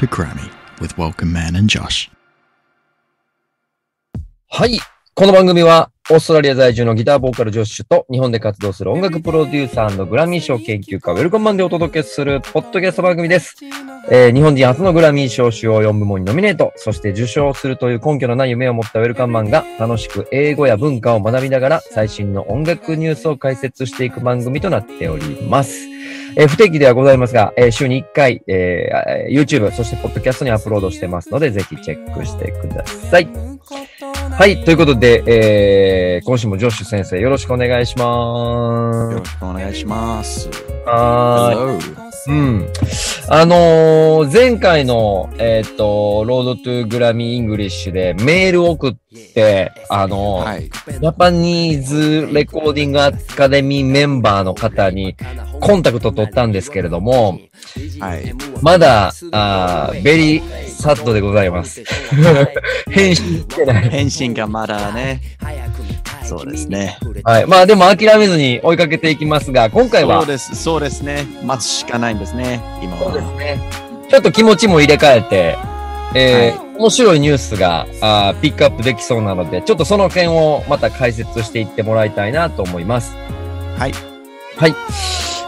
to Grammy with Welcome Man and Josh. はい。この番組は、オーストラリア在住のギターボーカルジョッシュと、日本で活動する音楽プロデューサーグラミー賞研究家、ウェルコムマンでお届けする、ポッドキャスト番組です。えー日本人初のグラミー賞主要4部門にノミネート、そして受賞するという根拠のない夢を持ったウェルカムマンが、楽しく英語や文化を学びながら、最新の音楽ニュースを解説していく番組となっております。えー不定期ではございますが、えー週に1回、えー YouTube、そしてポッドキャストにアップロードしてますので、ぜひチェックしてください。はい。ということで、えー、今週もジョッシュ先生、よろしくお願いしまよろしくお願いします。す。はーい。うん。あのー前回の、えっ、と、 Road to Grammy English でメールを送って、あのーはい。 Japanese Recording Academy member の方にコンタクト取ったんですけれども、はい。まだ、あーベリーサッドでございます。返信してない。返信がまだね。そうですね。はい。まあでも諦めずに追いかけていきますが、今回はそう、です。そうですね。待つしかないんですね。今そうですは。ね。ちょっと気持ちも入れ替えて、えー面白いニュースがあーピックアップできそうなので、ちょっとその件をまた解説していってもらいたいなと思います。はい。はい。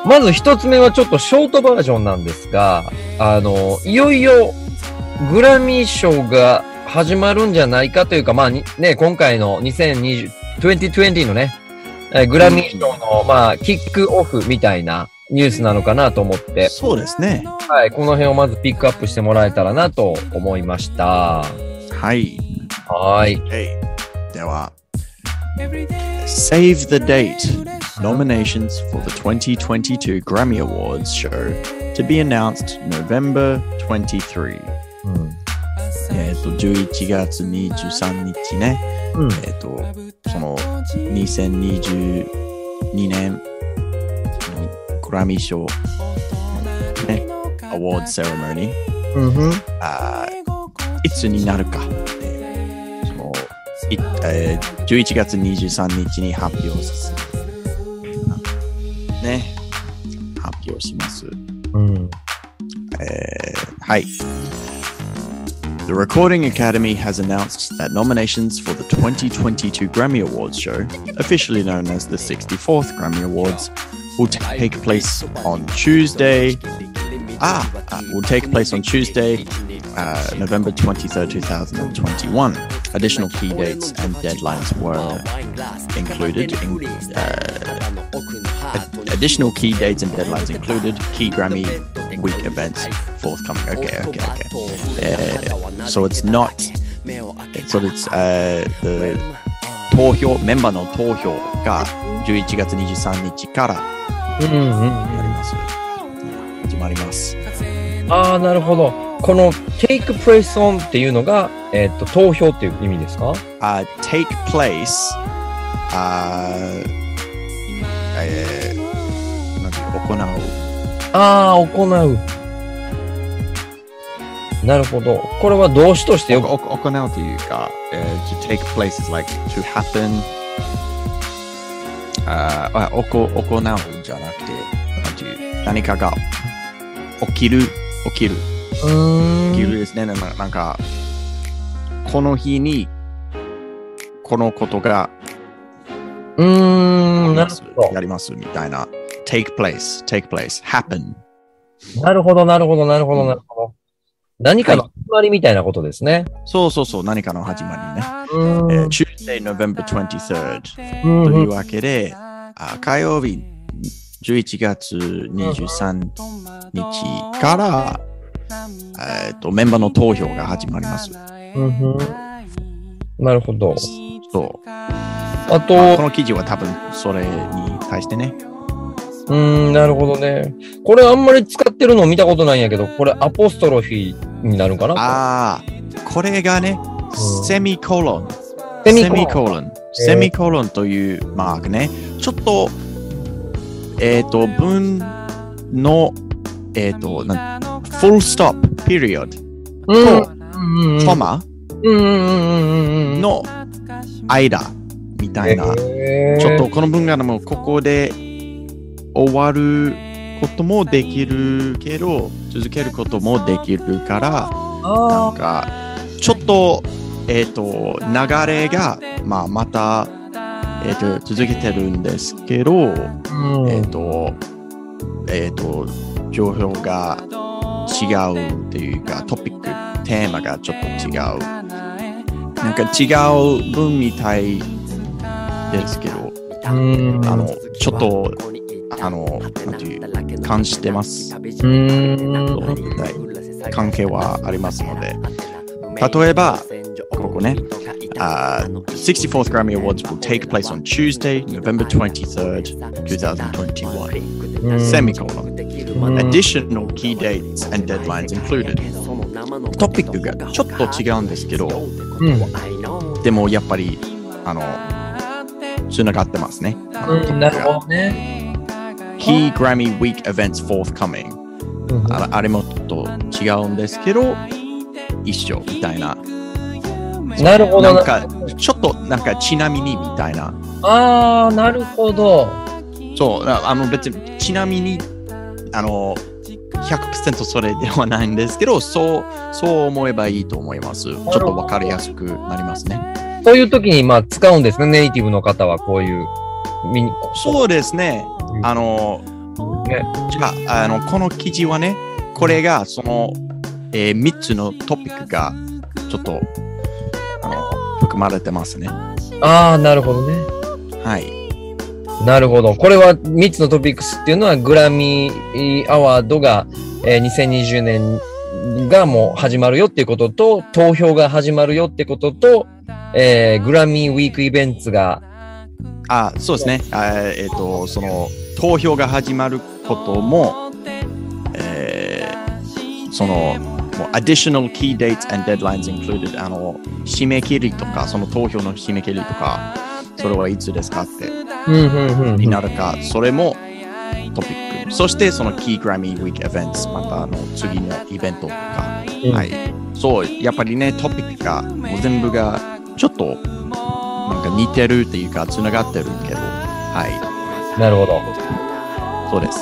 まず一つ目はちょっとショートバージョンなんですが、あの、いよいよグラミー賞が始まるんじゃないかというか、まあにね、今回の2020、2020のね、えーグラミー賞の、まあ、キックオフみたいなニュースなのかなと思って、そうですね。はい、この辺をまずピックアップしてもらえたらなと思いました。はい。はい。では、Save the date. Nominations for the 2022 Grammy Awards show to be announced November 23. うん。えっと、11月23日ね。うん。えっと、その2022年そのグラミー賞ね、アワードセレモニー、うん。あーいつになるか、えーそのいえー11月23日に発表する。ね、発表します。うん。えーはい。The Recording Academy has announced that nominations for the 2022 Grammy Awards show, officially known as the 64th Grammy Awards, will take place on Tuesday. Ah, uh, will take place on Tuesday, uh, November 23rd, 2021. Additional key dates and deadlines were included. In, uh, additional key dates and deadlines included. Key Grammy week events forthcoming. Okay, okay, okay. Uh, so it's not. So it's uh, the 投票メンバーの投票が11月23日からうんうん。やります。始まります。ああ、なるほど。この take place on っていうのが、えっ、と、投票っていう意味ですか uh, take place, uh, えー、なんていう行う。ああ、行う。なるほど。これは動詞としてよく、行うというか、えー to take place is like to happen. あーあ行うじゃなくて、なんていう何かが起きる、起きる、起きるですね。ななんか、この日にこのことがうーん、やりますみたいな。Take place, take place, happen. ど。なるほど、なるほど、なるほど、なるほど。何かの始まりみたいなことですね。そうそうそう、何かの始まりね。えー Tuesday, November 23rd うんうんというわけで、あ火曜日11月23日から、えー、とメンバーの投票が始まります。うんふんなるほど。そうあとこ、の記事は多分それに対してね。うーん、なるほどね。これあんまり使ってるの見たことないんやけど、これアポストロフィーになるんかな？ああ、これがね、うんセミコロン。セセミミコロン。セミコロンというマークね。ちょっと、えっ、と、文の、えっ、と、なん full stop, period うんと、うんうんコマ。の間みたいな、ちょっとこの文がもうここで終わることもできるけど、続けることもできるから、なあんか、ちょっと、えっ、と、流れが、まあ、また、えっ、と、続けてるんですけど、あ。うん。えっ、と、えっ、と、情報が違うっていうか、トピック、テーマがちょっと違う。なんか違う文みたいですけど、うん。あの、ちょっと、あの、なんていう、感じてます。うん。関係はありますので。例えば、ここね、uh, 64th Grammy Awards will take place on Tuesday, November 23rd, 2021. うん Semicolon. うん Additional key dates and deadlines included. トピックがちょっと違うんですけど、うん。でもやっぱり、あの、つながってますね。うん。なるほどね。Key Grammy Week events forthcoming. うんああれもちょっと違うんですけど、一緒みたいな。なるほどな。なんか、ちょっとなんかちなみにみたいな。ああ、なるほど。そう、ああの別にちなみに、あの、100%それではないんですけど、そう、そう思えばいいと思います。ちょっとわかりやすくなりますね。そういう時にまあ使うんですね、ネイティブの方はこういう。そうですね。あの、ねじゃあ、あの、この記事はね、これがその、えー、3つのトピックがちょっと、あの、含まれてますね。ああ、なるほどね。はい。なるほど。これは3つのトピックスっていうのはグラミーアワードが、えー2020年がもう始まるよっていうことと、投票が始まるよってことと、えーグラミーウィークイベントが、あ、そうですね。あえっ、と、その、投票が始まることも、えーその、additional key dates and deadlines included あの、締め切りとか、その投票の締め切りとか、それはいつですかって、になるか、それもトピック。そして、その Key Grammy Week Events、またあの次のイベントとか、うんはい。そう、やっぱりね、トピックが、もう全部が、ちょっと、なんか似てるっていうか、つながってるけど、はい。なるほど。そうです。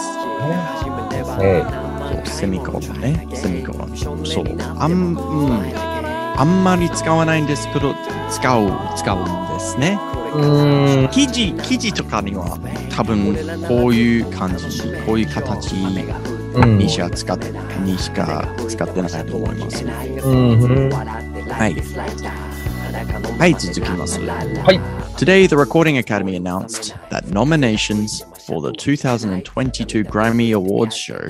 えそうセミコロンね。セミコロン。そう。あん、うん。あんまり使わないんですけど、使う、使うんですね。ー、うーん。記事、記事とかには多分こういう感じ、こういう形うんにしか使っにしか使ってないと思います。うんうんはい。はい、続きます。はい。Today, the Recording Academy announced that nominations for the 2022 Grammy Awards show,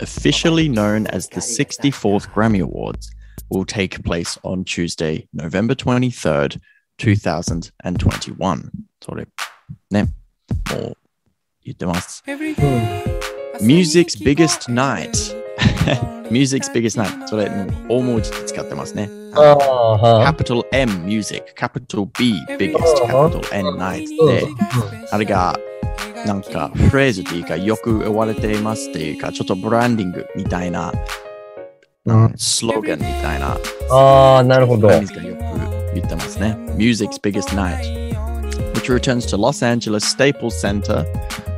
officially known as the 64th Grammy Awards, will take place on Tuesday, November 23rd, 2021. それ、ね、もう言ってます。Music's biggest night. Music's biggest night. それ、もう大文字で使ってますね。 ああ、は capital M music, capital B biggest, あは capital N night うんで、あれがなんかフレーズっていうかよく言われていますっていうか、ちょっとブランディングみたいな、うんスローガンみたいな、ああ、なるほど。何ですかよく言ってますね。Music's biggest night, which returns to Los Angeles Staples Center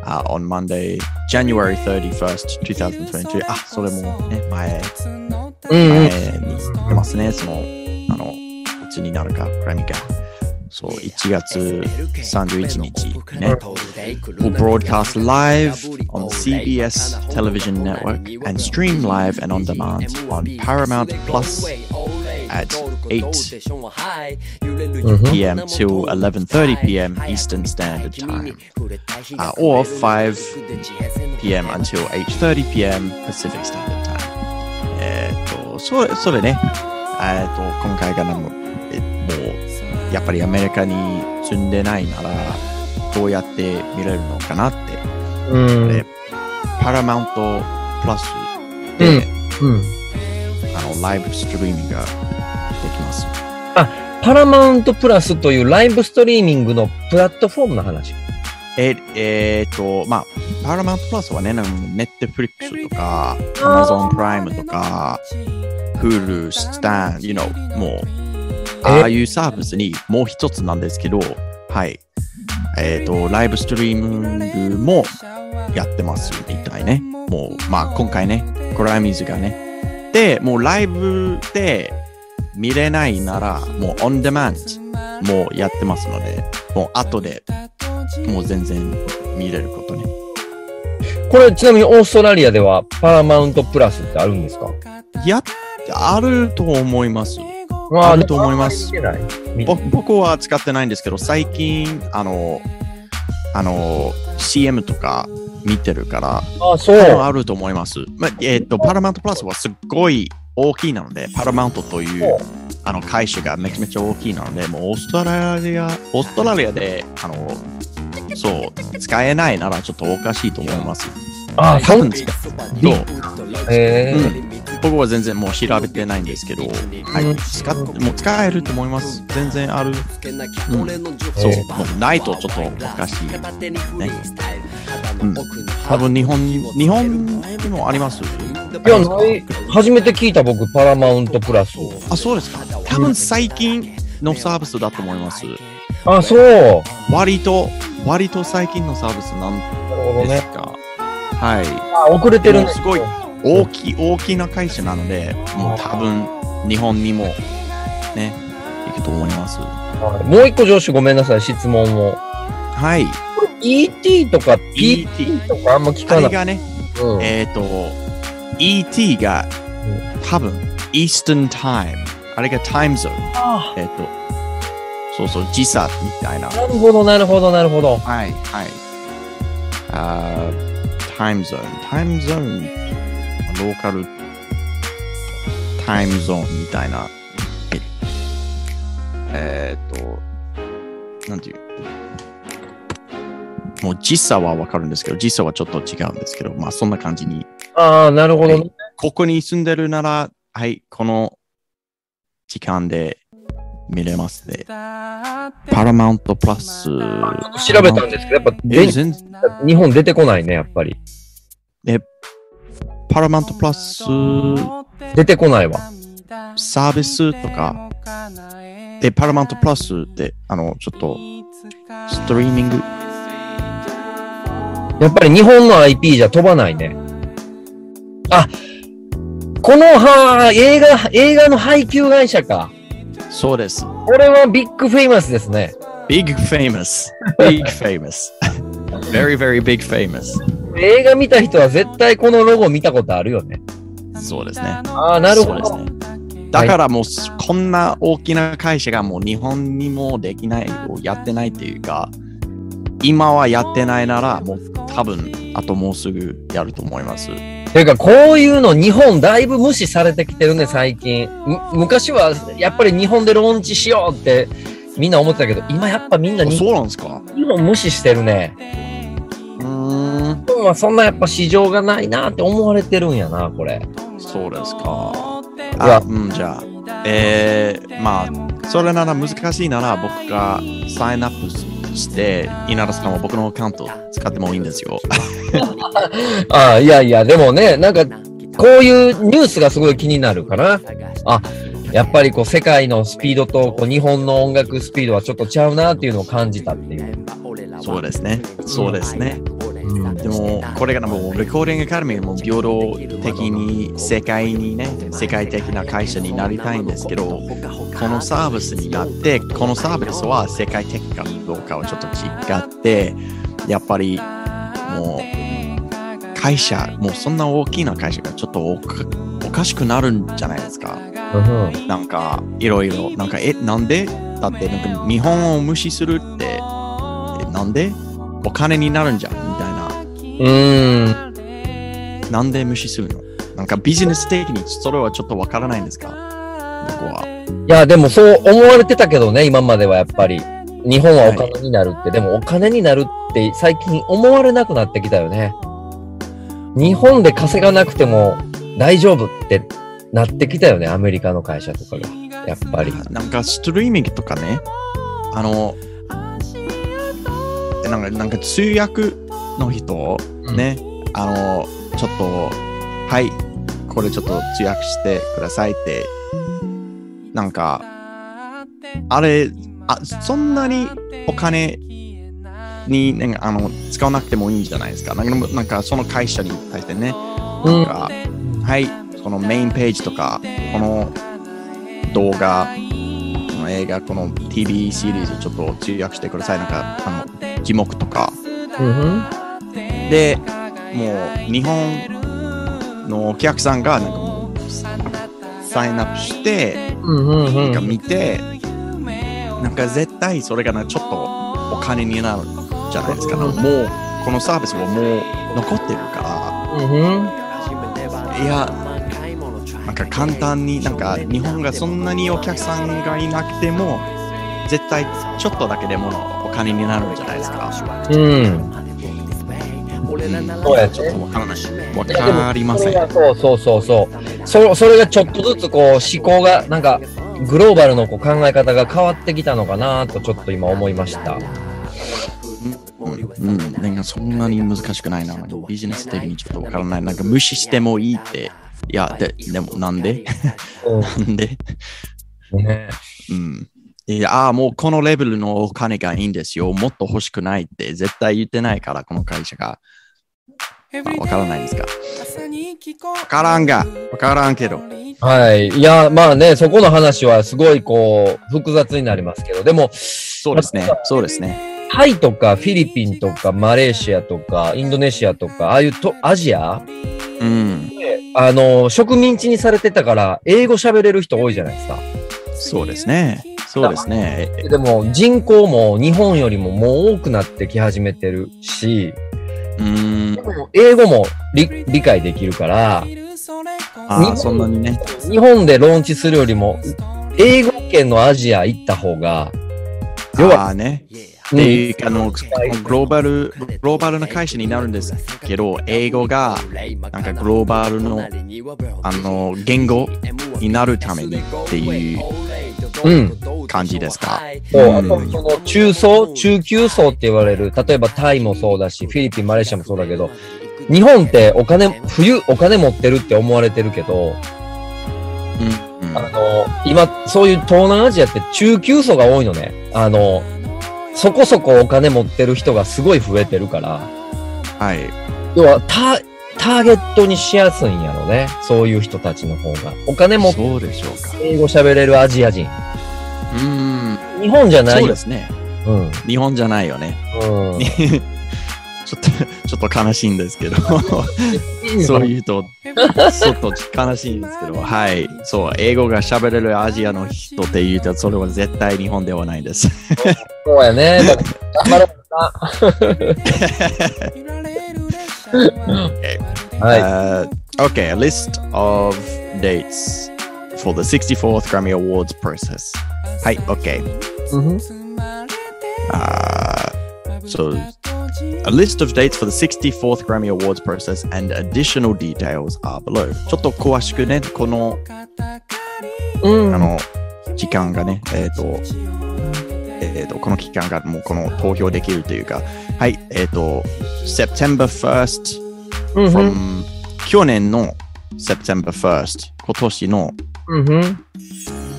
uh, on Monday, January 31st, 2022. あ、それもね、前、うんうん。 前に言ってますね。その、あの、いつになるか、グラミーが。そう、1月31日ね。will broadcast live on the CBS television network and stream live and on demand on Paramount Plus at 8 p.m. till 11:30 p.m. Eastern Standard Time, uh, or 5 p.m. until 8:30 p.m. Pacific Standard Time. えーっと、 それ、それね、えーっと、今回がなもえもう、やっぱりアメリカに住んでないなら、どうやって見れるのかなって、うん。えパラマウントプラスで、うん。あの、ライブストリーミングができます。パラマウントプラスというライブストリーミングのプラットフォームの話。え、えーっと、まあ、パラマウントプラスはね、なんかネットフリックスとか、アマゾンプライムとか、Hulu、スタン、you know、もう、ああいうサービスにもう一つなんですけど、はい。えーっと、ライブストリーミングもやってますみたいね。もう、まあ今回ね、グラミーズがね。で、もうライブで見れないなら、もうオンデマンドもうやってますので、もう後でもう全然見れることね。これ、ちなみにオーストラリアではパラマウントプラスってあるんですか？や、あると思います。ああると思います僕は使ってないんですけど、最近、あの、あの、CM とか見てるから、あ、そう。あると思います。まあ、えっ、と、パラマウントプラスはすっごい大きいなので、パラマウントというあの会社がめちゃめちゃ大きいなので、もうオーストラリア、オーストラリアで、あの、そう、使えないならちょっとおかしいと思います。あ、多そう分使そう？へうん僕は全然もう調べてないんですけど、はい、うん使っもう使えると思います。全然ある。うん、そう、えもうないとちょっとおかしい。ね。うん、多分日本に、日本にもあります？いや、ない。初めて聞いた僕、パラマウントプラス。あ、そうですか。多分最近のサービスだと思います。あ、そう。割と、割と最近のサービスなん。ですか。はい。あ、遅れてるね。すごい大きい、大きな会社なので、もう多分日本にもね、行くと思います。はいもう一個上司ごめんなさい、質問を。はい。ET とか PT ET とかあんま聞かない。あれがね、うんえっ、と、ET が多分 Eastern Time。あれが Time Zone。あえっ、と、そうそう、時差みたいな。なるほど、なるほど、なるほど。はい、はい。あー、タイムゾーン。タイムゾーン、ローカルタイムゾーンみたいな。ええーっと、なんていう？もう時差はわかるんですけど、時差はちょっと違うんですけど、まあそんな感じに。ああ、なるほど、ね。ここに住んでるなら、はい、この時間で見れますね。パラマウントプラス。調べたんですけど、やっぱ全日本出てこないね、やっぱり。パラマウントプラス出てこないわ。サービスとか、で、パラマウントプラスって、あの、ちょっと、ストリーミング、やっぱり日本の IP じゃ飛ばないね。あ、この、は映画、映画の配給会社か。そうです。これは big famous ですね。big famous, big famous, very, very big famous. 映画見た人は絶対このロゴ見たことあるよね。そうですね。ああ、なるほど。ね。だからもう、こんな大きな会社がもう日本にもできない、やってないっていうか、今はやってないなら、もう多分、あともうすぐやると思います。ていうか、こういうの日本だいぶ無視されてきてるね、最近。む昔はやっぱり日本でローンチしようってみんな思ってたけど、今やっぱみんなそうなんですか？日本無視してるね。うーん、日本はそんなやっぱ市場がないなって思われてるんやな、これ。そうですか。いやあ、うん、じゃあ、えー、まあ、それなら難しいなら僕がサインアップして、稲田さんは僕のアカウント使ってもいいんですよ。あ あ、いやいや、でもね、なんか、こういうニュースがすごい気になるかな。あ、やっぱりこう世界のスピードとこう日本の音楽スピードはちょっとちゃうなっていうのを感じたっていう。そうですね。そうですね。うんでも、これがもう、レコーディングアカデミーも平等的に世界にね、世界的な会社になりたいんですけど、このサービスになって、このサービスは世界的かどうかはちょっと違って、やっぱりもう、会社、もうそんな大きな会社がちょっとおかおかしくなるんじゃないですか。うんなんか、いろいろ、なんか、え、なんで？だって、なんか、日本を無視するって、えなんで？お金になるんじゃん。うーん。なんで無視するの？なんかビジネス的にそれはちょっとわからないんですか？僕は。いや、でもそう思われてたけどね、今まではやっぱり。日本はお金になるって、でもお金になるって最近思われなくなってきたよね。日本で稼がなくても大丈夫ってなってきたよね、アメリカの会社とかが。やっぱり。なんかストリーミングとかね、あの、えなんかなんか通訳の人、ね、あの、ちょっと、はい、これちょっと通訳してくださいって、なんか、あれ、あそんなにお金に、ね、あの使わなくてもいいんじゃないですか。なんかなんかその会社に対してね、うんなんか、はい、そのメインページとか、この動画、この映画、この TV シリーズちょっと通訳してください。なんか、あの字幕とか。うんで、もう日本のお客さんがなんかもうサインアップして、うんうんうなんかん。見て、なんか絶対それがねちょっとお金になるじゃないですか。もうこのサービスはもう残ってるかうんふんら、いや、なんか簡単になんか日本がそんなにお客さんがいなくても、絶対ちょっとだけでもお金になるんじゃないですか。うん。そうやねちょっとわからない。わかりません。そうそうそうそう。そそれがちょっとずつこう思考が、なんか、グローバルのこう考え方が変わってきたのかなとちょっと今思いました。うん、なんかそんなに難しくないな。ビジネス的にちょっとわからない。なんか無視してもいいって。いや、ででもなんで？なんで？うん。ねうん。いや、ああ、もうこのレベルのお金がいいんですよ。もっと欲しくないって絶対言ってないから、この会社が。あわからないですか？わからんが、わからんけど。はい。いや、まあね、そこの話はすごいこう、複雑になりますけど、でも、そうですね。そうですね。タイとかフィリピンとかマレーシアとかインドネシアとか、ああいうとアジア？うん。あの、植民地にされてたから、英語喋れる人多いじゃないですか。そうですね。そうですね。でも人口も日本よりももう多くなってき始めてるし、うんで。も英語も理理解できるから、ああ、そんなにね。日本でローンチするよりも、英語圏のアジア行った方が、要はね。うんで、あの、グローバル、グローバルな会社になるんですけど、英語が、なんかグローバルの、あの、言語になるためにっていううん。感じですか。そううん。あとその中層、中級層って言われる、例えばタイもそうだし、フィリピン、マレーシアもそうだけど、日本ってお金、冬お金持ってるって思われてるけど、うんうん。あの、今、そういう東南アジアって中級層が多いのね。あの、そこそこお金持ってる人がすごい増えてるから、はい。要はタ、ターゲットにしやすいんやろね。そういう人たちの方が。お金持ってそうでしょうか。英語喋れるアジア人。うん。日本じゃないよ。そうですね。うん。日本じゃないよね。うん。ちょっと、ちょっと悲しいんですけど、そういうと、ちょっと悲しいんですけど、はい。そう、英語が喋れるアジアの人って言うと、それは絶対日本ではないです。そうやね。だから頑張ろうな。はい。 Uh, okay, a list of dates for the 64th Grammy Awards process. Hi, okay. うんふん Uh, so, a list of dates for the 64th Grammy Awards process and additional details are below. ちょっと詳しくね、この、うん。あの、時間がね、えっ、と、えっ、と、この期間がもうこの投票できるというか、はい、えっ、と、September 1st うんふん from 去年の September 1st 今年の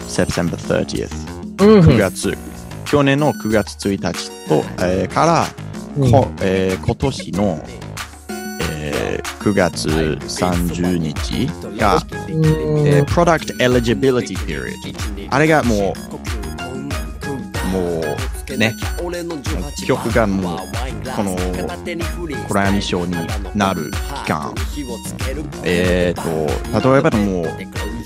September 30th 9うんふん月、去年の9月1日と、えーから、こえー今年の、えー9月30日が、うんえー Product Eligibility Period あれがもうもうね。曲がもうこのグラミー賞になる期間。えっ、と例えばもう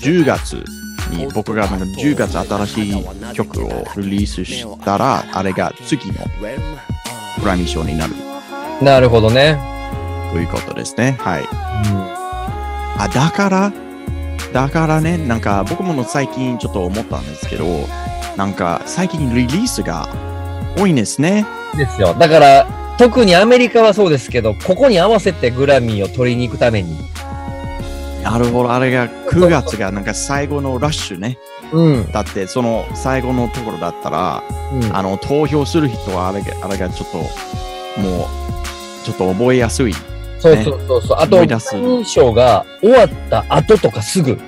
10月に僕がなんか10月新しい曲をリリースしたらあれが次のグラミー賞になる。なるほどね。ということですね。はい。あだから？だからねなんか僕も最近ちょっと思ったんですけどなんか最近リリースが多いんですねですよ。だから、特にアメリカはそうですけど、ここに合わせてグラミーを取りに行くために。なるほどあれが9月がなんか最後のラッシュねうん。だってその最後のところだったらうんあの投票する人はあれがあれがちょっともうちょっと覚えやすいそうそうそうそう。あと、思い出す認証が終わった後とかすぐ。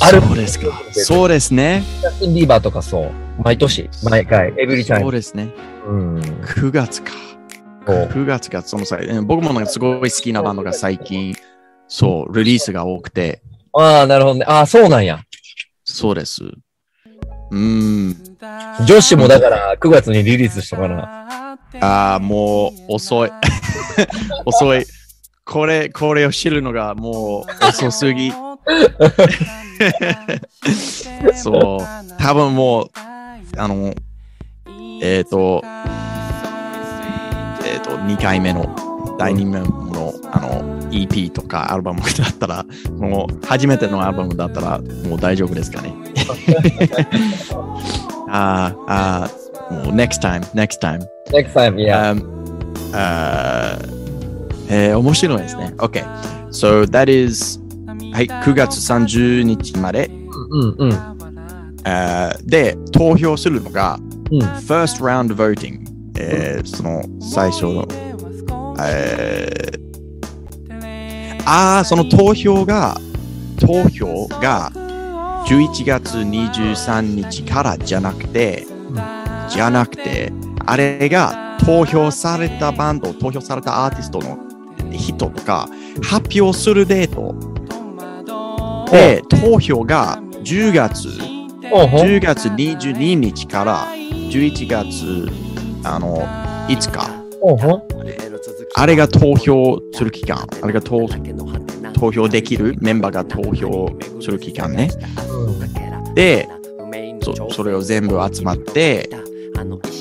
あるそうですか。そうですね。ジャスティン・ビーバーとかそう。毎年、毎回、エブリタイム。そうですね。うん。9月か。そう9月がその際、え僕もなんかすごい好きなバンドが最近、そう、リリースが多くて、ああ、なるほどね。ああ、そうなんや。そうです。うーん。女子もだから9月にリリースしたかな。ああ、もう遅い。遅い。これ、これを知るのがもう遅すぎ。そう。多分もう、あの、えっ、と、えっ、と、2回目の、第2目の、あの、EP とかアルバムだったら、もう、初めてのアルバムだったら、もう大丈夫ですかね。あーあー、もう、next time, next time. next time, yeah. Um, uh, えー面白いですね。OK. So that is はい、9月30日まで、うんうん。あーで、投票するのが、うん。first round voting、えーその最初の、えー。ああ、その投票が、投票が11月23日からじゃなくて、じゃなくて、あれが投票されたバンド、投票されたアーティストの人とか、発表するデート。で、投票が10月、10月22日から11月あの5日、あれが投票する期間、あれが投投票できる？メンバーが投票する期間ね。で、そそれを全部集まって、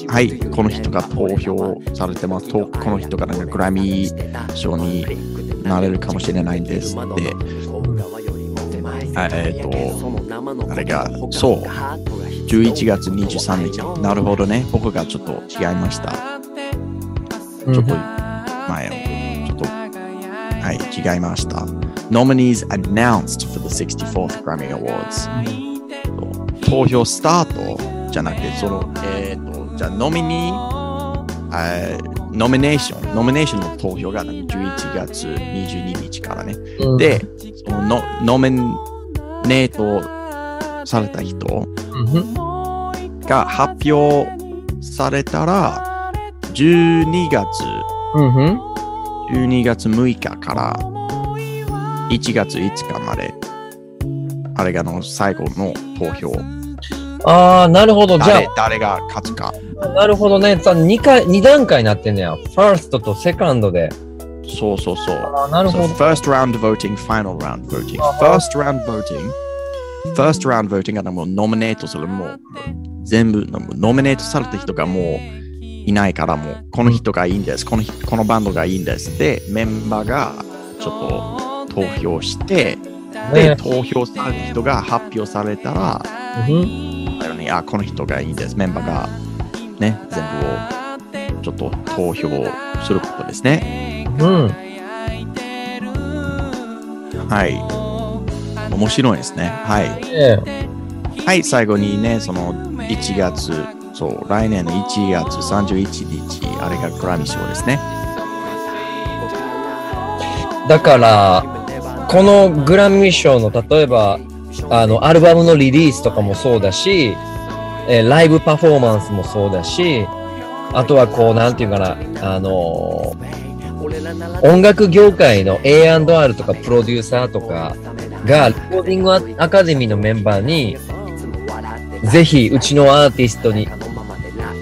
はい、この人が投票されてます。とこの人がなんかグラミー賞になれるかもしれないんですって。あえっ、と、あれが、そう、11月23日。なるほどね。僕がちょっと違いました。うんちょっと前を、ちょっと、はい、違いました。Nominees announced for the 64th Grammy Awards。投票スタートじゃなくて、その、えっ、と、じゃあ、ノミニー、えーノミネーション、ノミネーションの投票がなんか11月22日からね。うん、で、そのノノミネートされた人が発表されたら、12月、うんうん12月6日から1月5日まで、あれがの最後の投票。ああ、なるほど。じゃ誰誰が勝つか。あ、なるほどね。さ2回、二段階になってんねや。ファーストとセカンドで。そうそうそう。ああ、なるほ So ど。first round voting, final round voting. First round voting, first round voting がもうノミネートする。もう全部もうノミネートされた人がもういないからもうこの人がいいんです、この人このバンドがいいんです。でメンバーがちょっと投票して、でね投票された人が発表されたらうん。あのねあこの人がいいんです。メンバーがね全部をちょっと投票することですねうん。はい面白いですねはいねはい、最後にね、その1月、そう、来年の1月31日、あれがグラミー賞ですね。だから、このグラミー賞の例えば、あの、アルバムのリリースとかもそうだし、えーライブパフォーマンスもそうだし、あとはこう、なんていうかな、あのー音楽業界の A&R とかプロデューサーとかが、レコーディングアカデミーのメンバーに、ぜひうちのアーティストに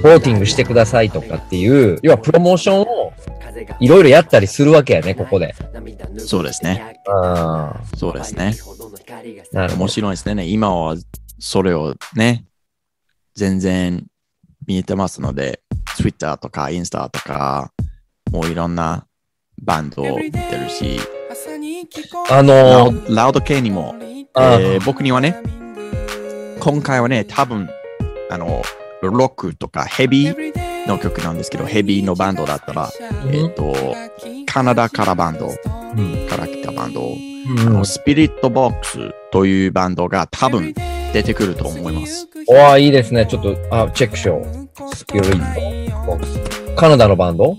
ボーティングしてくださいとかっていう、要はプロモーションをいろいろやったりするわけやね、ここで。そうですね。あそうですね。あ、なるほ面ど。白いですね。今はそれをね、全然見えてますので、Twitter とかインスタとか、もういろんなバンド出てるし、あラのウラウド系にも、あえー僕にはね、今回はね、多分、あの、ロックとかヘビーの曲なんですけど、ヘビーのバンドだったら、えっ、と、カナダからバンドうんから来たバンド、うんあのスピリットボックスというバンドが多分出てくると思います。おーいいですね。ちょっと、あ、チェックしよう。スピリットボックス。カナダのバンド？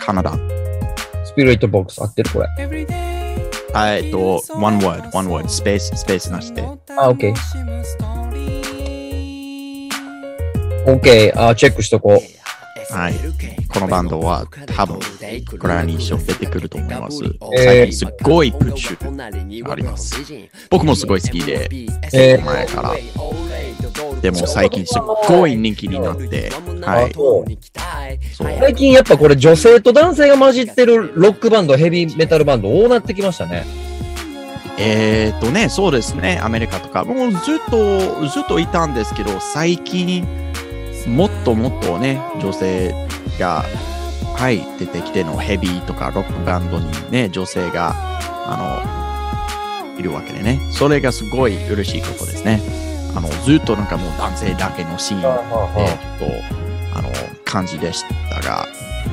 カナダ。スピリットボックス合ってるこれ。あえっと、one word, one word, スペース、スペースなしで。あ、OK。OK、あ、チェックしとこう。はい。このバンドは多分、グラニー賞出てくると思います。えーすっごいプッシュあります。僕もすごい好きで、えー前から。でも最近すっごい人気になって、はい。最近やっぱこれ女性と男性が混じってるロックバンド、ヘビーメタルバンド多なってきましたね。えーっとね、そうですね、アメリカとか、もうずっと、ずっといたんですけど、最近、もっともっとね、女性が、はい、出てきてのヘビーとかロックバンドにね、女性が、あの、いるわけでね、それがすごい嬉しいことですね。あの、ずっとなんかもう男性だけのシーンで、ちょっと、あの、感じでしたが、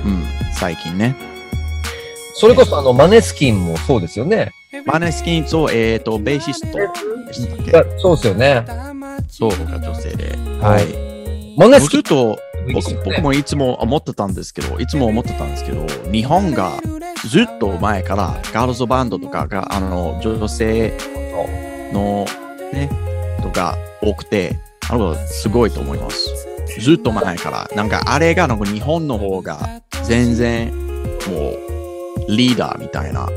うん、最近ね、それこそあの、マネスキンもそうですよね。マネスキンと、えーっと、ベーシストでしたっけ？がそうですよね。そうが女性で。ははいい。マネスキンずっと僕ね僕もいつも思ってたんですけど、いつも思ってたんですけど、日本がずっと前からガールズバンドとかが、あの、女性のね、とか多くて、あの、すごいと思います。ずっと前から。なんかあれがなんか日本の方が全然もうリーダーみたいな、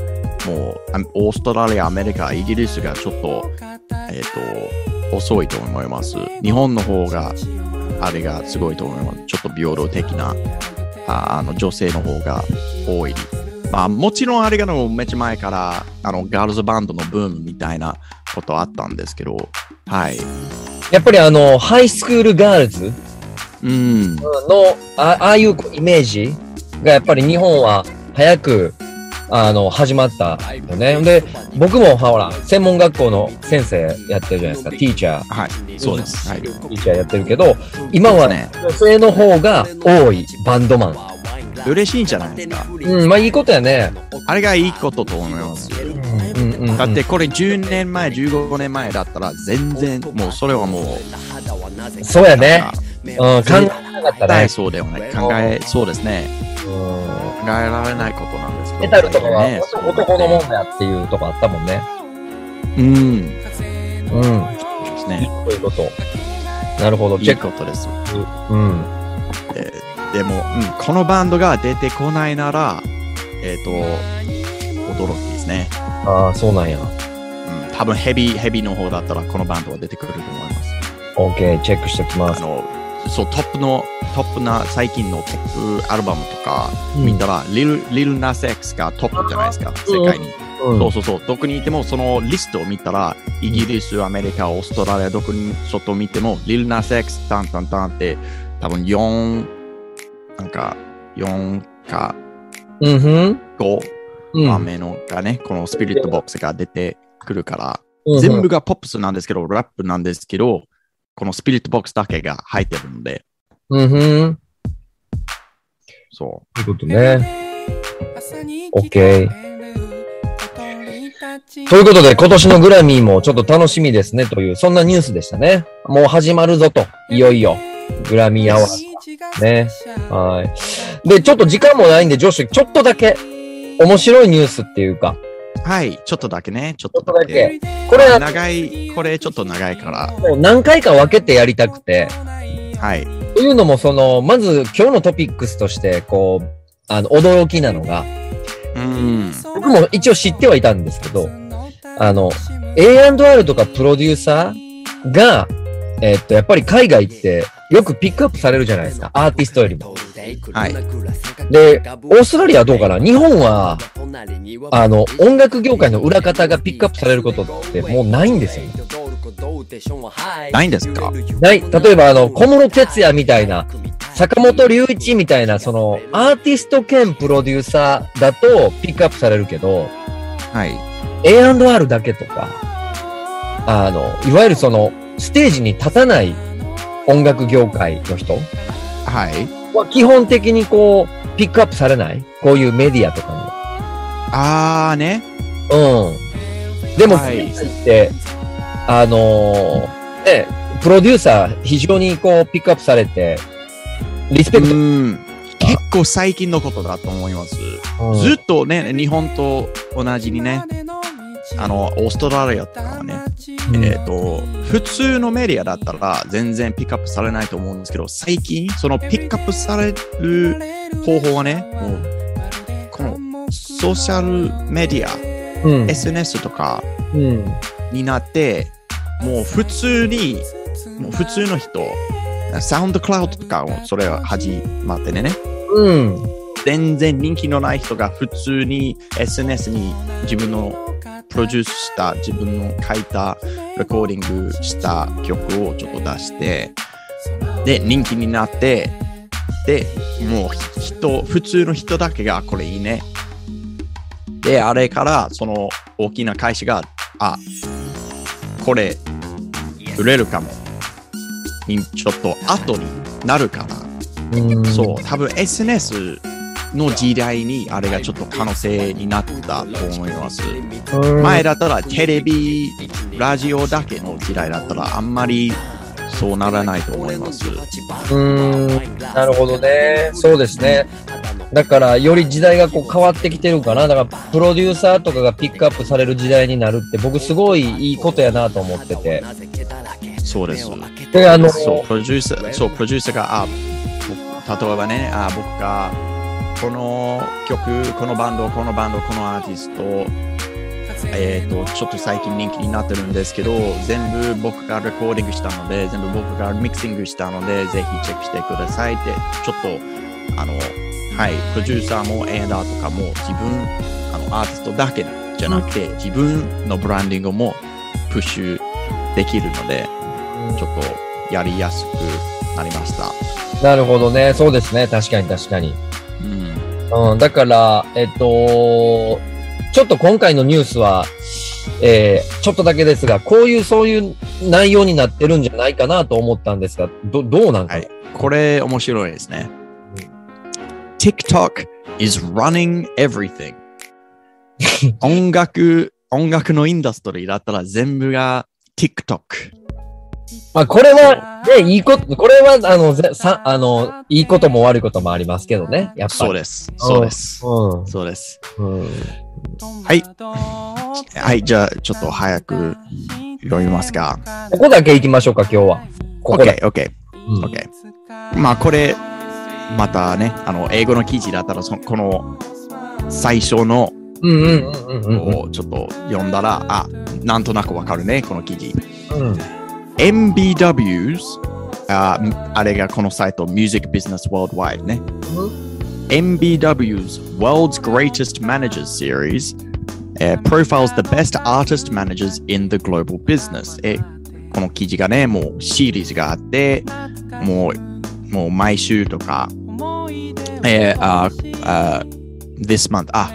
もうオーストラリア、アメリカ、イギリスがちょっと、えっ、と、遅いと思います。日本の方があれがすごいと思います。ちょっと平等的なああの女性の方が多い。まあもちろんあれがのめっちゃ前からあのガールズバンドのブームみたいなことあったんですけど、はい。やっぱりあの、ハイスクールガールズうん。の、あああいうイメージがやっぱり日本は早く、あの、始まったよね。で、僕もほら、専門学校の先生やってるじゃないですか。ティーチャー、はい。そうです。はい。ティーチャーやってるけど、今はね、女性の方が多いバンドマン。嬉しいんじゃないですか。うん、まあいいことやね。あれがいいことと思います。うんうんうん、だってこれ10年前、15年前だったら全然もうそれはもう、そうやね。うん、考えなかったね。そうだよね。考え、そうですね。うん考えられないことな。メタルとかはね男のもんだっていうとこあったもんね。うん。うん。ですいいね。ということ。なるほど。いいチェック。ことです。うん。えーでも、うん、このバンドが出てこないなら、えっ、と、驚きですね。ああ、そうなんや。うん、多分ヘビー、ヘビーの方だったらこのバンドは出てくると思います。OK、チェックしておきます。あの、そう、トップの、トップな、最近のトップアルバムとかうん見たら、リル、リルナス X がトップじゃないですか、世界に。うんそうそうそう。どこにいても、そのリストを見たら、イギリス、アメリカ、オーストラリア、どこに外を見ても、リルナス X、タンタンタンって、多分4、なんか、4かうんふん。5うんのがね、このスピリットボックスが出てくるから、うん全部がポップスなんですけど、ラップなんですけど、このスピリットボックスだけが入ってるので、うんふん。そということね。OK。ということで、今年のグラミーもちょっと楽しみですねという、そんなニュースでしたね。もう始まるぞと、いよいよ。グラミーアワー。ね。はい。で、ちょっと時間もないんで、ジョシュ、ちょっとだけ、面白いニュースっていうか、う。はい、ちょっとだけね、ちょっととだけ。これは長い、これちょっと長いから、もう何回か分けてやりたくて、はい。というのも、その、まず今日のトピックスとして、こう、あの、驚きなのが、うん。僕も一応知ってはいたんですけど、あの、A&R とかプロデューサーが、えっと、やっぱり海外ってよくピックアップされるじゃないですか、アーティストよりも。はい。で、オーストラリアはどうかな？日本は、あの、音楽業界の裏方がピックアップされることってもうないんですよね。ないんですか？ない、例えばあの、小室哲也みたいな、坂本龍一みたいな、その、アーティスト兼プロデューサーだとピックアップされるけど、はい。A&R だけとか、あの、いわゆるその、ステージに立たない音楽業界の人？はい。は基本的にこう、ピックアップされない？こういうメディアとかあーね。に。うん。でも、はいって、あのーね、プロデューサー非常にこう、ピックアップされて、リスペうクト。ん。結構最近のことだと思います。うんずっとね、日本と同じにね、あの、オーストラリアとかはね、うんえっ、と、普通のメディアだったら全然ピックアップされないと思うんですけど、最近、そのピックアップされる方法はね、もう、このソーシャルメディア、うん。SNS とかうん。になって、もう普通に、もう普通の人、サウンドクラウドとかもそれは始まってね、うん。全然人気のない人が普通に SNS に自分のプロデュースした、自分の書いた、レコーディングした曲をちょっと出して、で、人気になって、で、もう人、普通の人だけがこれいいね。で、あれからその大きな会社が、あ、これ売れるかも。にちょっと後になるから。うん。そう、多分 SNS の時代にあれがちょっと可能性になったと思います。うん。前だったらテレビ、ラジオだけの時代だったらあんまりそうならないと思います。うーん。なるほどね。そうですね。だから、より時代がこう変わってきてるかな。だから、プロデューサーとかがピックアップされる時代になるって、僕すごいいいことやなと思ってて。そうです。で、あの、そう、プロデューサー、そう、プロデューサーが、あ、僕例えばね、あ、僕がこの曲、このバンド、このバンド、このアーティスト、えっ、と、ちょっと最近人気になってるんですけど、全部僕がレコーディングしたので、全部僕がミキシングしたので、ぜひチェックしてくださいって、ちょっと、あの、はい、プロデューサーも A&R とかも自分、あの、アーティストだけじゃなくて、自分のブランディングもプッシュできるので、ちょっとやりやすくなりました。なるほどね。そうですね。確かに確かに。うん。うん。だから、えっと、ちょっと今回のニュースは、えー、ちょっとだけですが、こういう、そういう内容になってるんじゃないかなと思ったんですが、ど、どうなんか？な、はい。これ面白いですね。TikTok is running everything. 音楽、音楽のインダストリーだったら全部が TikTok。まあ、これは、ね、いいこと、これは、あの、ぜさ、あの、いいことも悪いこともありますけどね。やっぱり。そうです。そうです。うん。そうです。うん。はい。はい、じゃあちょっと早く読みますか。ここだけ行きましょうか、今日は。ここだ OK、OK、うん OK。まあこれ、またね、あの、英語の記事だったらそ、この最初のうんうんうんうんうんをちょっと読んだら、あ、なんとなくわかるね、この記事。うん。MBWs、ああれがこのサイト、Music Business Worldwide ね。MBW's World's Greatest Managers Series、えー profiles the best artist managers in the global business、えーこの記事がね、もうシリーズがあって、もう、もう毎週とか、えーああ this month、あ、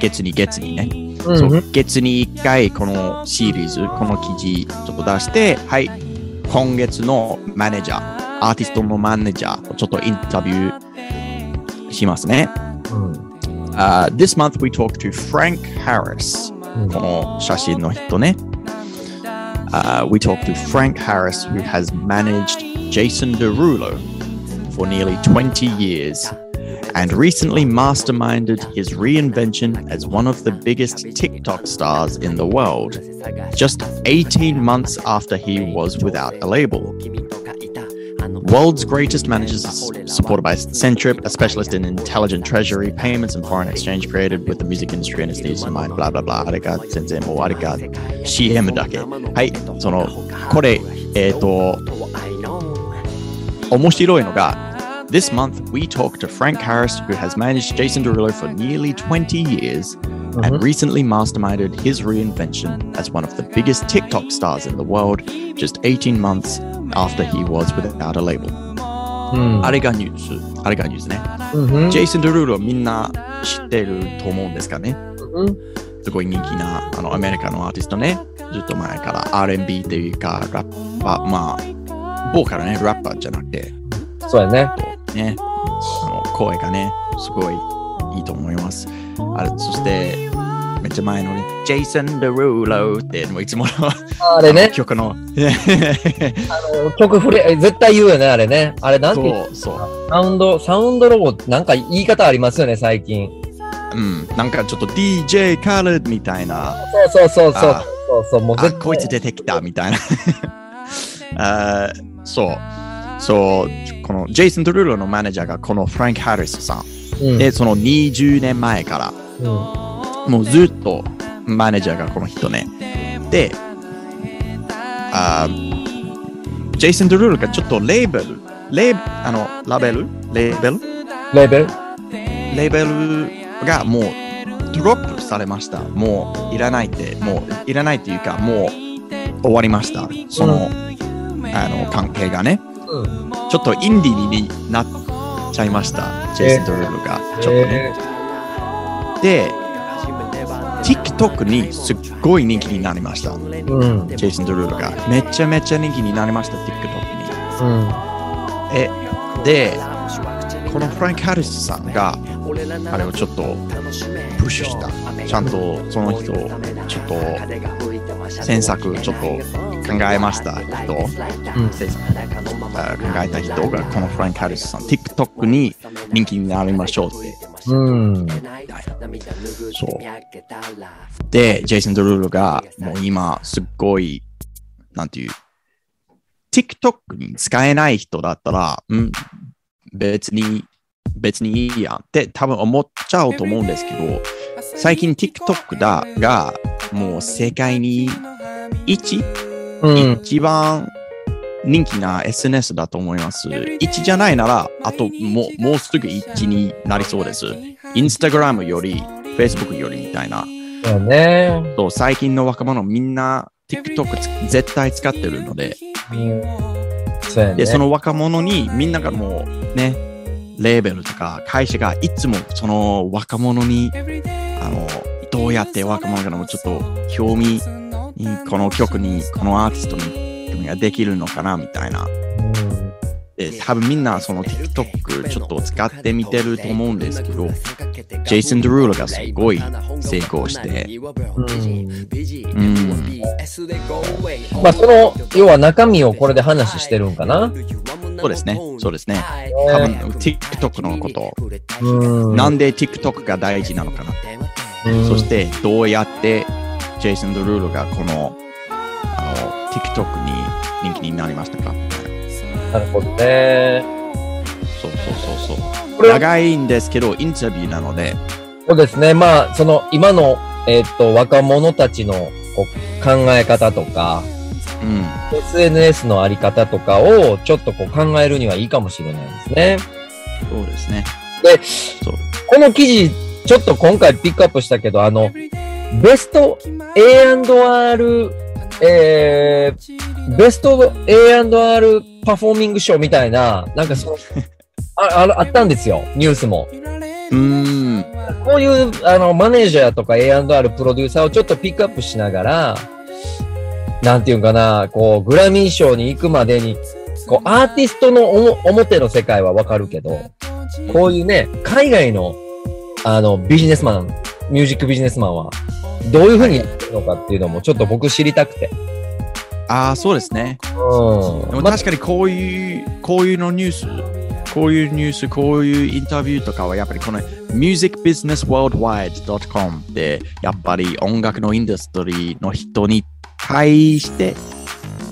月に月にね、うんそう月に1回このシリーズ、この記事ちょっと出して、はい、今月のマネージャー、アーティストのマネージャーをちょっとインタビューしますね。うん。 Uh, this month we talked to Frank Harris. うんこの写真の人ね。Uh, we talked to Frank Harris, who has managed Jason Derulo for nearly 20 years and recently masterminded his reinvention as one of the biggest TikTok stars in the world, just 18 months after he was without a label. World's Greatest Managers is supported by Centrip, a specialist in intelligent treasury, payments, and foreign exchange created with the music industry and its needs in mind, blah blah blah. あれが全然もうあれが CM だけ。はい、その、これ、えっ、と、面白いのが、 This month we talked to Frank Harris, who has managed Jason Derulo for nearly 20 years and recently masterminded his reinvention as one of the biggest TikTok stars in the world just 18 months after he was without a label. うん。あれがニュース。あれがニュースね。うん。ジェイソン・デルールはみんな知ってると思うんですかね。うん。すごい人気なあのアメリカのアーティストね。ずっと前から R&B というか、ラッパー、まあ、ボーカルね、ラッパーじゃなくて、そうやね。 ね、あの声がね、すごいいいと思います。あれそして、めっちゃ前のね、ジェイソン・デルーロって、もういつものあれね、曲の、あの曲フレ、絶対言うよね、あれね。あれなんてそうそう。サウンド、サウンドロゴ、なんか言い方ありますよね、最近。うん、なんかちょっと DJ カーレッドみたいな、そうそうそうそうあそうそう、もうこいつ出てきたみたいな。あーそう。そう、このジェイソン・ドルーロのマネージャーがこのフランク・ハリスさん。うんで、その20年前から、うんもうずっとマネージャーがこの人ね。で、あージェイソン・ドルーロがちょっとレーベル、レーあの、ラベル？レーベル？レーベル？レーベルがもうドロップされました。もういらないって、もういらないっていうか、もう終わりました。その、あの関係がね。うん。ちょっとインディーになっちゃいました。ジェイソン・ドルールが。ちょっとね。で、TikTok にすっごい人気になりました。うん。ジェイソン・ドルールが。めちゃめちゃ人気になりました、TikTok に。うん。え、で、このフランク・ハリスさんが、あれをちょっとプッシュした。ちゃんとその人をちょっと詮索ちょっと考えました人、うん考えた人がこのフランク・ハリスさん、TikTok に人気になりましょうって。うん。そう。で、ジェイソン・ドルールがもう今すっごい、なんていう、TikTok に使えない人だったら、うん、別に、別にいいやんって多分思っちゃうと思うんですけど、最近 TikTok だが、もう世界に1、うん。一番人気な SNS だと思います。1じゃないなら、あともうもうすぐ1になりそうです。Instagram より Facebook よりみたいな。だよね。そう最近の若者みんな TikTok つ絶対使ってるので、ね。で、その若者にみんながもうね、レーベルとか会社がいつもその若者に、あの、どうやって若者がちょっと興味に、この曲に、このアーティストに興味ができるのかなみたいな。うんで、多分みんなその TikTok ちょっと使ってみてると思うんですけど、ジェイソン・ドゥルールがすごい成功して、うんまあ、その、要は中身をこれで話してるんかな？そうですね、そうですね。多分 TikTok のこと、うん。なんで TikTok が大事なのかな。うんそしてどうやってジェイソン・ドゥルールがこのあの TikTok に人気になりましたか？みたいななるほどね。そうそうそうそう。長いんですけど、インタビューなので、そうですね。まあ、その、今の、えっと、若者たちのこう考え方とか、うん、SNS のあり方とかをちょっとこう考えるにはいいかもしれないですね。そうですね。で、この記事、ちょっと今回ピックアップしたけど、あの、ベスト A&R、えー、ベスト A&R パフォーミングショーみたいな、なんかその、あああったんですよ、ニュースも。うーん、こういう、あの、マネージャーとか A&R プロデューサーをちょっとピックアップしながら、なんていうんかな、こう、グラミー賞に行くまでに、こう、アーティストの表の世界はわかるけど、こういうね、海外の、あの、ビジネスマン、ミュージックビジネスマンは、どういうふうにやってるのかっていうのもちょっと僕知りたくて。ああ、そうですね。うん。までも確かにこういう、こういうのニュース、こういうニュース、こういうインタビューとかはやっぱりこの musicbusinessworldwide.com でやっぱり音楽のインダストリーの人に対して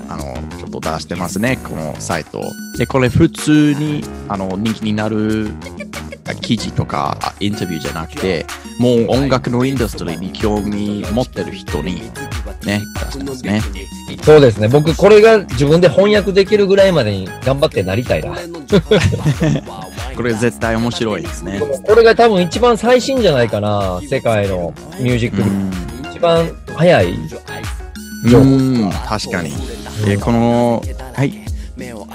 あのちょっと出してますね、このサイト。で、これ普通にあの人気になる記事とかあインタビューじゃなくて、もう音楽のインダストリーに興味持ってる人にね、出してますね。そうですね。僕、これが自分で翻訳できるぐらいまでに頑張ってなりたいな。これ絶対面白いですね。これが多分一番最新じゃないかな。世界のミュージック一番早い。うん、確かに。えーこの、はい、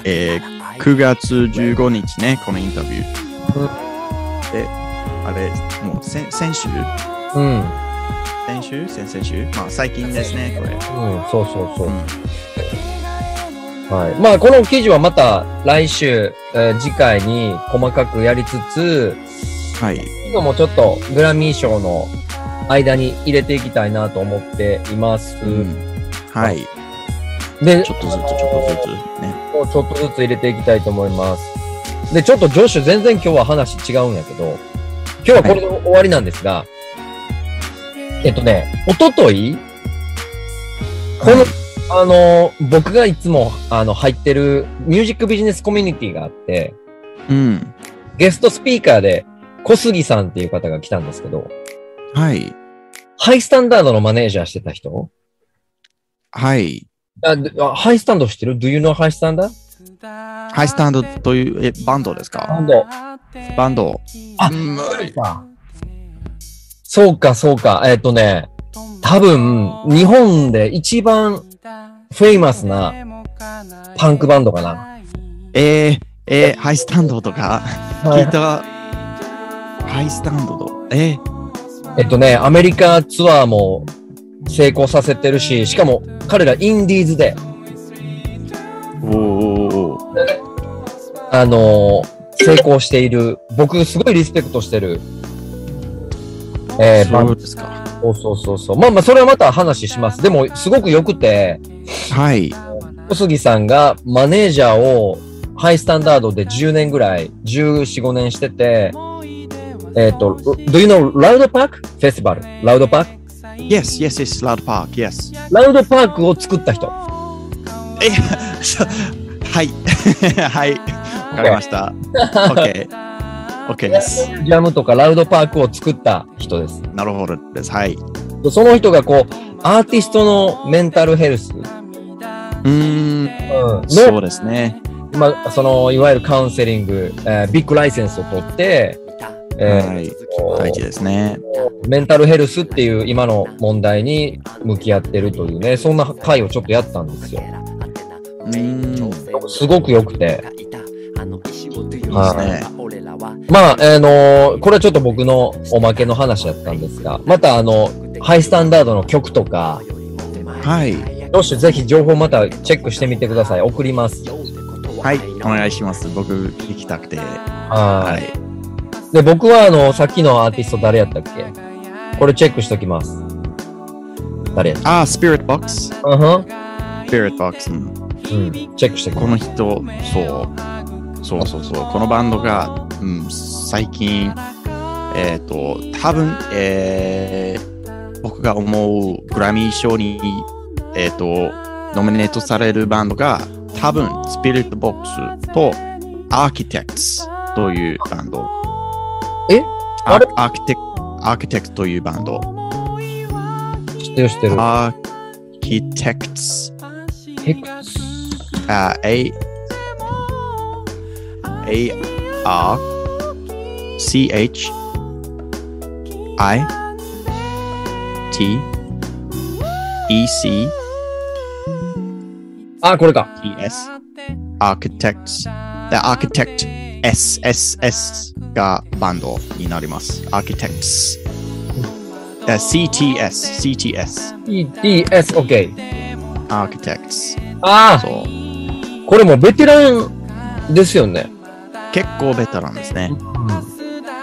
えー9月15日ね、このインタビュー。で、あれ、もう先先週？うん。うん、先週？先々週？まあ最近ですね、これ。そうそうそうう。んはい。まあ、この記事はまた来週、えー次回に細かくやりつつ、はい。今もちょっとグラミー賞の間に入れていきたいなと思っています。うんはい。で、ちょっとずつ、ちょっとずつね。もうちょっとずつ入れていきたいと思います。で、ちょっとジョッシュ全然今日は話違うんやけど、今日はこれで終わりなんですが、えっとね、おととい、この、あの、僕がいつも、あの、入ってるミュージックビジネスコミュニティがあって、うん。ゲストスピーカーで小杉さんっていう方が来たんですけど、はい。ハイスタンダードのマネージャーしてた人？はい。あハイスタンド知ってる ?Do you know Hi-Standard？ハイスタンドというえバンドですか？バンド。バンド。あうんそうか、そうか。えっ、とね、多分、日本で一番 famous なパンクバンドかな。えー、えー、ハイスタンドとか？聞いた。ハイスタンドと？えー、えっとね、アメリカツアーも成功させてるし、しかも彼らインディーズで、おあのー成功している、僕すごいリスペクトしてる、えー、バンド。そうですか。そうそうそうそう。まあまあ、それはまた話します。でも、すごく良くて、はい。小杉さんがマネージャーをハイスタンダードで10年ぐらい、14、5年してて、えっ、と、Do you know Loud Park Festival? Loud Park? Yes, yes, yes, Loud Park, yes. ラウドパークを作った人。え、そはい。はい。わかりました。OK。OK です。ジャムとかラウドパークを作った人です。なるほどです。はい。その人がこう、アーティストのメンタルヘルス、うーん。の、そうですね。まあ、その、いわゆるカウンセリング、えービッグライセンスを取って、えーはい。大事ですね。メンタルヘルスっていう今の問題に向き合ってるというね、そんな会をちょっとやったんですよ。すごく良くて。はいまあ、あのーこれはちょっと僕のおまけの話だったんですが、またあの、ハイスタンダードの曲とか、はい。よし、ぜひ情報またチェックしてみてください。送ります。はい。お願いします。僕、聞きたくて。は。はいい。で、僕はあの、さっきのアーティスト誰やったっけ？これチェックしときます。誰やった？あ、スピリットボックス。うん。スピリットボックス。うんうん。チェックしてきこの人、そう。そうそうそう。このバンドが、うん、最近、えっ、と、多分、えー、僕が思うグラミー賞に、えっ、と、ノミネートされるバンドが、多分、スピリットボックスと、アーキテクツというバンド。え？アあれ？アーキテクアーキテクツというバンド。知ってる知ってる。アーキテクツ。ヘクス。あ、A、A、R、C、H、I、T、E、C、あ、これか。 E、S、Architects。で、Architect、S、S、S がバンドになります。Architects。で CTS、CTS、 ETS、OK。 Architects。ああ、そう。 これもうベテランですよね。結構ベテランですね。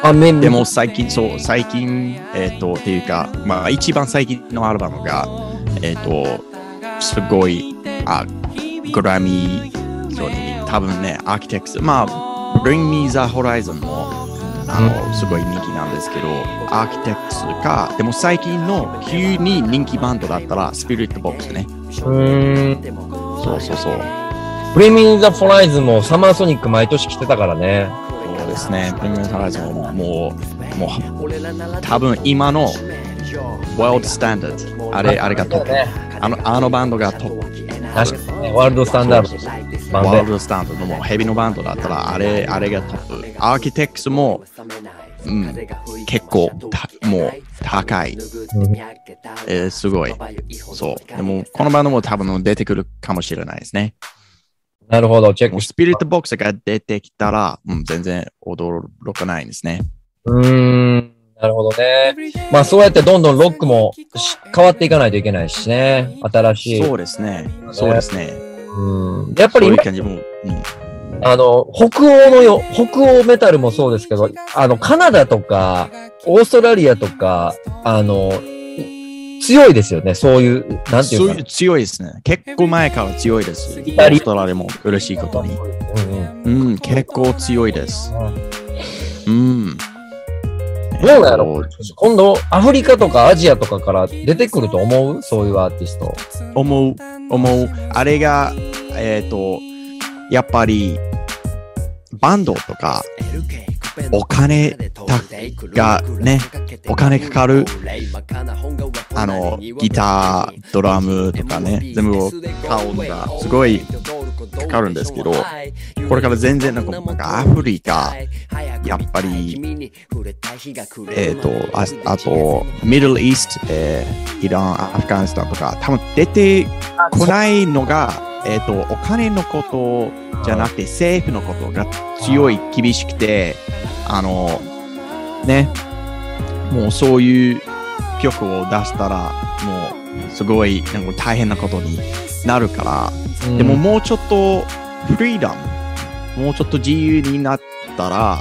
あ、めでも最近、そう、最近、えっ、と、っていうか、まあ、一番最近のアルバムが、えっ、と、すごい、あ、グラミー賞に、多分ね、アーキテクス、まあ、Bring Me the Horizon も、あの、すごい人気なんですけど、アーキテクスか、でも最近の急に人気バンドだったら、スピリットボックスね。うーん。そうそうそう。プレミンザ・フォライズもサマーソニック毎年来てたからね。そうですね。Bring Me the Horizon も、もう、もう、多分今の World Standard、あれ、あれがトップ。ね。あのあのバンドがトップ。確かにね。ワールドスタンダード。ワールドスタンドのもうヘビのバンドだったら、あれ、あれがトップ。アーキテクスも、うん、結構た、もう高い。ド。うんえーすごい。そう。でも、このバンドも多分出てくるかもしれないですね。なるほど、チェックしスピリットボックスが出てきたら、うん、全然驚かないんですね。うーん。なるほどね。まあそうやってどんどんロックもし変わっていかないといけないしね。新しい。そうですね。そうですね。うん。やっぱそうりう感じも、うん、あの、北欧のよ、北欧メタルもそうですけど、あの、カナダとか、オーストラリアとか、あの、強いですよね。そういう、なんていうういう。強いですね。結構前から強いです。オイタリアも嬉しいことに。うんうんうん、結構強いです。うん。どうなんやろ？今度、アフリカとかアジアとかから出てくると思う？そういうアーティスト。思う、思う。あれが、えっ、と、やっぱり、バンドとか、お金たがね、お金かかる、あの、ギター、ドラムとかね、全部を買うのがすごいかかるんですけど、これから全然なんかなんかアフリカ、やっぱり、えっ、と、ああと、ミドルイースト、えーイラン、アフガニスタンとか、多分出てこないのが、えっ、と、お金のことじゃなくて、政府のことが強い、厳しくて、あの、ね、もうそういう曲を出したら、もうすごいなんか大変なことになるから、でももうちょっとフリーダム、もうちょっと自由になったら、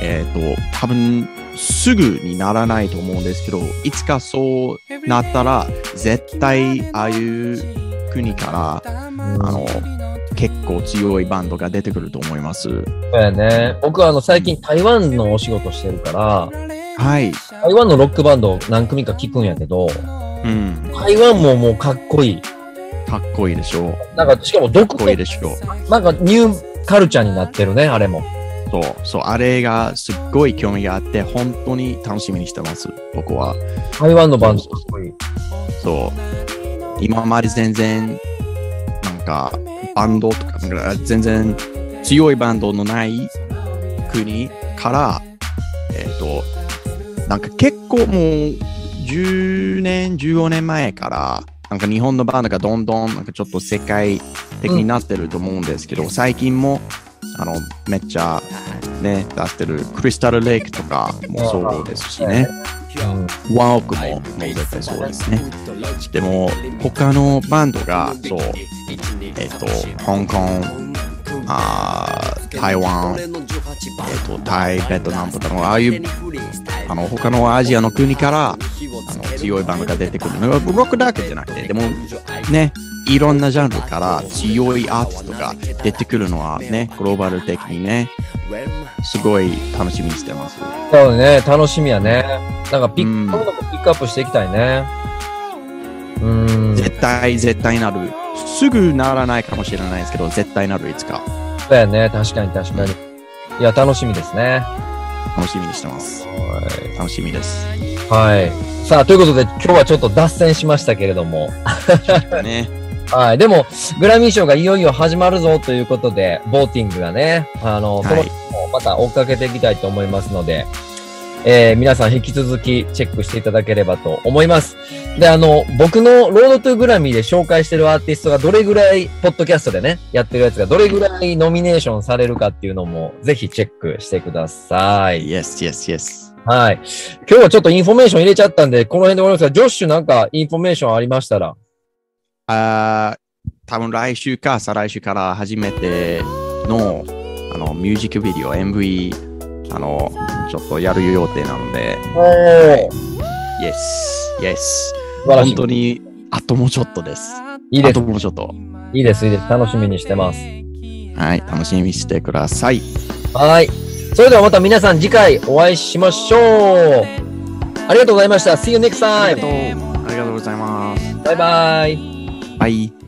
えっ、と、多分すぐにならないと思うんですけど、いつかそうなったら、絶対ああいう国から、うんあの、結構強いバンドが出てくると思います。そうやね。僕はあの最近台湾のお仕事してるから、はい。台湾のロックバンド何組か聞くんやけど、うん。台湾ももうかっこいい。かっこいいでしょう。なんかしかも独特かっこいいでしょう。なんかニューカルチャーになってるね、あれも。そう、そう、あれがすっごい興味があって、本当に楽しみにしてます、僕は。台湾のバンドかっこいい。そう。今まで全然、なんか、バンドとか、全然強いバンドのない国から、えっ、と、なんか結構もう10年、15年前から、なんか日本のバンドがどんどんなんかちょっと世界的になってると思うんですけど、最近も、あの、めっちゃね、出してるクリスタルレイクとかもそうですしね。うん。ワンオクももう絶対そうですね。でも、他のバンドが、そう、えっ、と、香港、あー台湾、えっ、と、タイ、ベトナムとかの、ああいう、あの、他のアジアの国から、あの、強いバンドが出てくるのが、ロックだけじゃなくて、でも、ね、いろんなジャンルから強いアーティストが出てくるのはね、グローバル的にね、すごい楽しみにしてます。そうね、楽しみやね。なんかピック、うんピックアップしていきたいね。うん。絶対、絶対なる。すぐならないかもしれないですけど、絶対なる、いつか。そうやね、確かに確かに。いや、楽しみですね。楽しみにしてます。楽しみです。はい。さあ、ということで、今日はちょっと脱線しましたけれども。ね。はい。でも、グラミー賞がいよいよ始まるぞということで、ボーティングがね、あの、そのまた追っかけていきたいと思いますので、えー皆さん引き続きチェックしていただければと思います。で、あの、僕の Road to Grammy で紹介してるアーティストがどれぐらい、ポッドキャストでね、やってるやつがどれぐらいノミネーションされるかっていうのも、ぜひチェックしてください。Yes, yes, yes. はい。今日はちょっとインフォメーション入れちゃったんで、この辺で終わりますが、ジョッシュなんかインフォメーションありましたら。あー多分来週か再来週から始めてのあのミュージックビデオ、MV、あの、ちょっとやる予定なので、おー Yes, Yes. 素晴らしい本。当にあともうちょっとです。いいですあと。もうちょっと。いいです、いいです。楽しみにしてます。はい、楽しみにしてください。はい。それではまた皆さん次回お会いしましょう。ありがとうございました。See you next ありがと time. う。ありがとうございます。バイバイ。バイ。